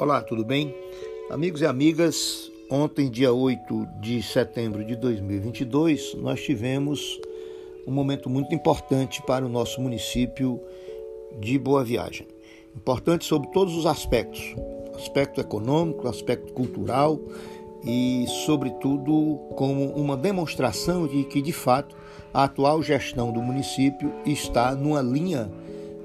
Olá, tudo bem? Amigos e amigas, ontem, dia 8 de setembro de 2022, nós tivemos um momento muito importante para o nosso município de Boa Viagem. Importante sobre todos os aspectos: aspecto econômico, aspecto cultural e, sobretudo, como uma demonstração de que, de fato, a atual gestão do município está numa linha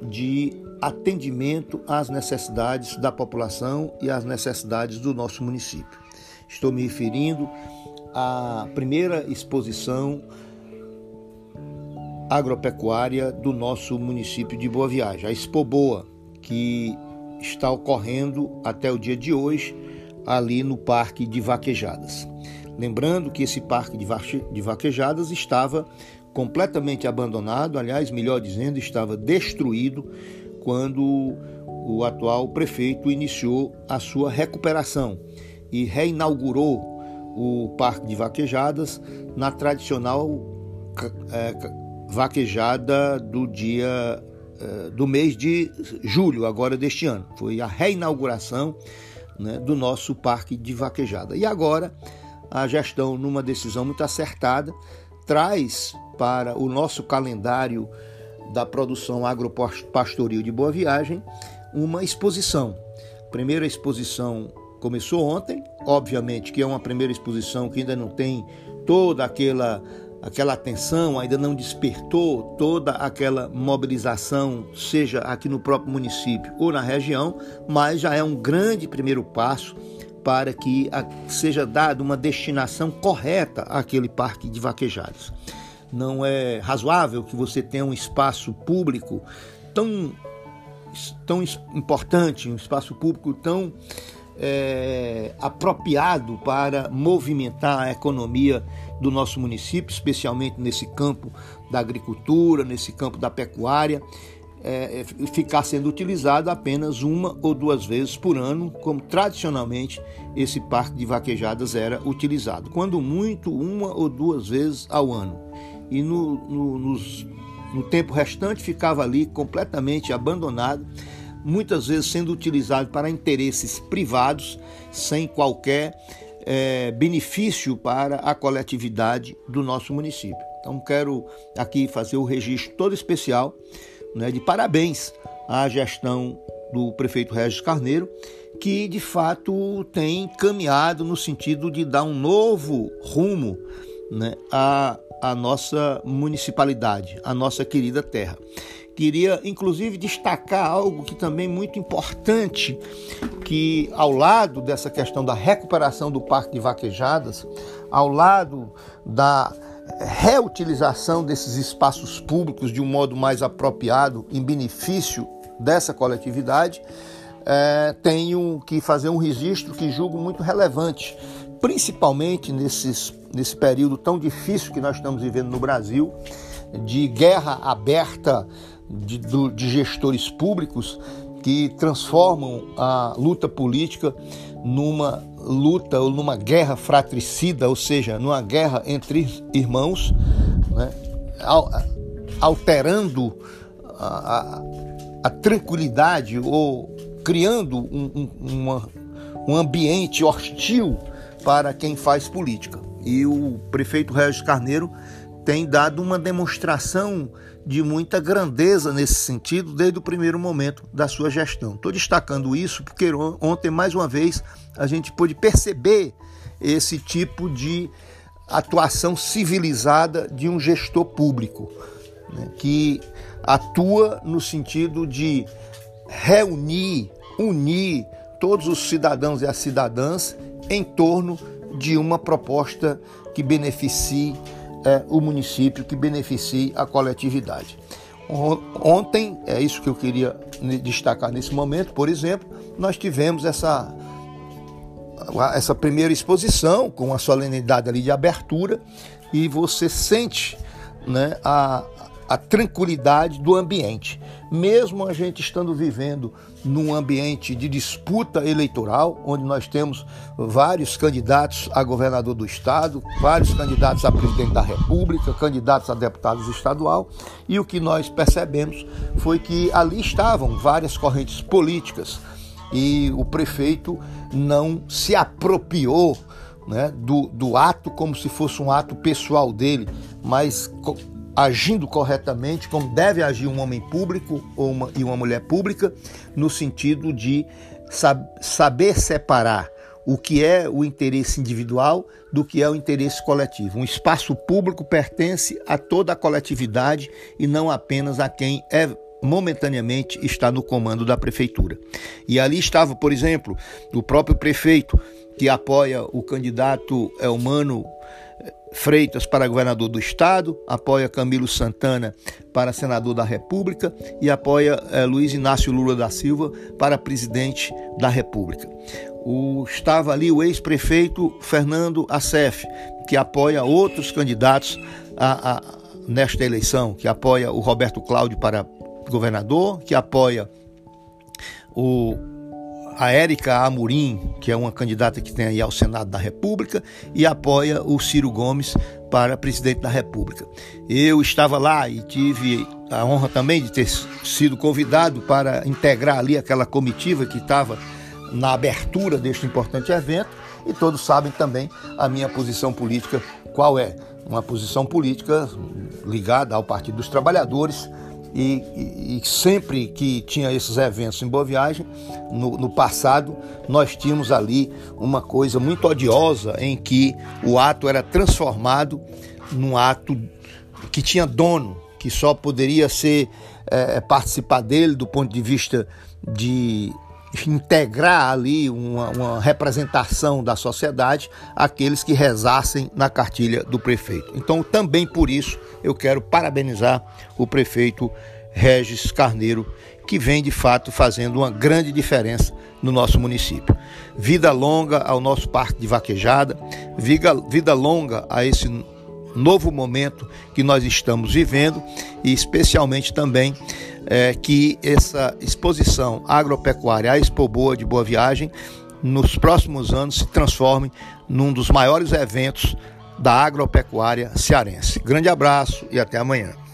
de atendimento às necessidades da população e às necessidades do nosso município. Estou me referindo à primeira exposição agropecuária do nosso município de Boa Viagem, a Expo Boa, que está ocorrendo até o dia de hoje ali no Parque de Vaquejadas. Lembrando que esse Parque de Vaquejadas estava completamente abandonado, aliás, melhor dizendo, estava destruído quando o atual prefeito iniciou a sua recuperação e reinaugurou o Parque de Vaquejadas na tradicional é, vaquejada do dia é, do mês de julho, agora deste ano. Foi a reinauguração né, do nosso Parque de Vaquejada. E agora a gestão, numa decisão muito acertada, traz para o nosso calendário da produção agropastoril de Boa Viagem uma exposição. A primeira exposição começou ontem, obviamente que é uma primeira exposição que ainda não tem toda aquela aquela atenção, ainda não despertou toda aquela mobilização, seja aqui no próprio município ou na região, mas já é um grande primeiro passo para que seja dada uma destinação correta àquele parque de vaquejados não é razoável que você tenha um espaço público tão, tão importante, um espaço público tão é, apropriado para movimentar a economia do nosso município, especialmente nesse campo da agricultura, nesse campo da pecuária, é, é ficar sendo utilizado apenas uma ou duas vezes por ano, como tradicionalmente esse parque de vaquejadas era utilizado. Quando muito, uma ou duas vezes ao ano e no, no, nos, no tempo restante ficava ali completamente abandonado, muitas vezes sendo utilizado para interesses privados, sem qualquer é, benefício para a coletividade do nosso município. Então, quero aqui fazer o registro todo especial né, de parabéns à gestão do prefeito Regis Carneiro, que de fato tem caminhado no sentido de dar um novo rumo né, a a nossa municipalidade, a nossa querida terra. Queria inclusive destacar algo que também é muito importante, que ao lado dessa questão da recuperação do Parque de Vaquejadas, ao lado da reutilização desses espaços públicos de um modo mais apropriado em benefício dessa coletividade, é, tenho que fazer um registro que julgo muito relevante, principalmente nesses, nesse período tão difícil que nós estamos vivendo no Brasil, de guerra aberta de, de gestores públicos que transformam a luta política numa luta ou numa guerra fratricida, ou seja, numa guerra entre irmãos, né? alterando a, a, a, tranquilidade ou criando um, um, uma, um ambiente hostil para quem faz política. E o prefeito Regis Carneiro tem dado uma demonstração de muita grandeza nesse sentido desde o primeiro momento da sua gestão. Estou destacando isso porque ontem, mais uma vez, a gente pôde perceber esse tipo de atuação civilizada de um gestor público, né, que atua no sentido de reunir, unir todos os cidadãos e as cidadãs em torno de uma proposta que beneficie é, o município, que beneficie a coletividade. Ontem, é isso que eu queria destacar nesse momento, por exemplo, nós tivemos essa, essa primeira exposição com a solenidade ali de abertura e você sente né, a, a tranquilidade do ambiente. Mesmo a gente estando vivendo num ambiente de disputa eleitoral, onde nós temos vários candidatos a governador do estado, vários candidatos a presidente da república, candidatos a deputados estadual, e o que nós percebemos foi que ali estavam várias correntes políticas e o prefeito não se apropriou né, do, do ato como se fosse um ato pessoal dele, mas agindo corretamente, como deve agir um homem público ou uma, e uma mulher pública, no sentido de sab saber separar o que é o interesse individual do que é o interesse coletivo. Um espaço público pertence a toda a coletividade e não apenas a quem é momentaneamente está no comando da prefeitura. E ali estava, por exemplo, o próprio prefeito que apoia o candidato Elmano Freitas para governador do estado, apoia Camilo Santana para senador da República e apoia eh, Luiz Inácio Lula da Silva para presidente da República. O, estava ali o ex-prefeito Fernando Acef, que apoia outros candidatos a, a, nesta eleição, que apoia o Roberto Cláudio para governador, que apoia o a Érica Amorim, que é uma candidata que tem aí ao Senado da República, e apoia o Ciro Gomes para presidente da República. Eu estava lá e tive a honra também de ter sido convidado para integrar ali aquela comitiva que estava na abertura deste importante evento, e todos sabem também a minha posição política, qual é? Uma posição política ligada ao Partido dos Trabalhadores, e, e, sempre que tinha esses eventos em Boa Viagem, no, no, passado, nós tínhamos ali uma coisa muito odiosa em que o ato era transformado num ato que tinha dono, que só poderia ser é, participar dele do ponto de vista de integrar ali uma, uma, representação da sociedade aqueles que rezassem na cartilha do prefeito. Então, também por isso, eu quero parabenizar o prefeito Regis Carneiro, que vem de fato fazendo uma grande diferença no nosso município. Vida longa ao nosso parque de vaquejada, vida, vida longa a esse novo momento que nós estamos vivendo e especialmente também é, que essa exposição agropecuária, a Expo Boa de Boa Viagem, nos próximos anos se transforme num dos maiores eventos da agropecuária cearense. Grande abraço e até amanhã.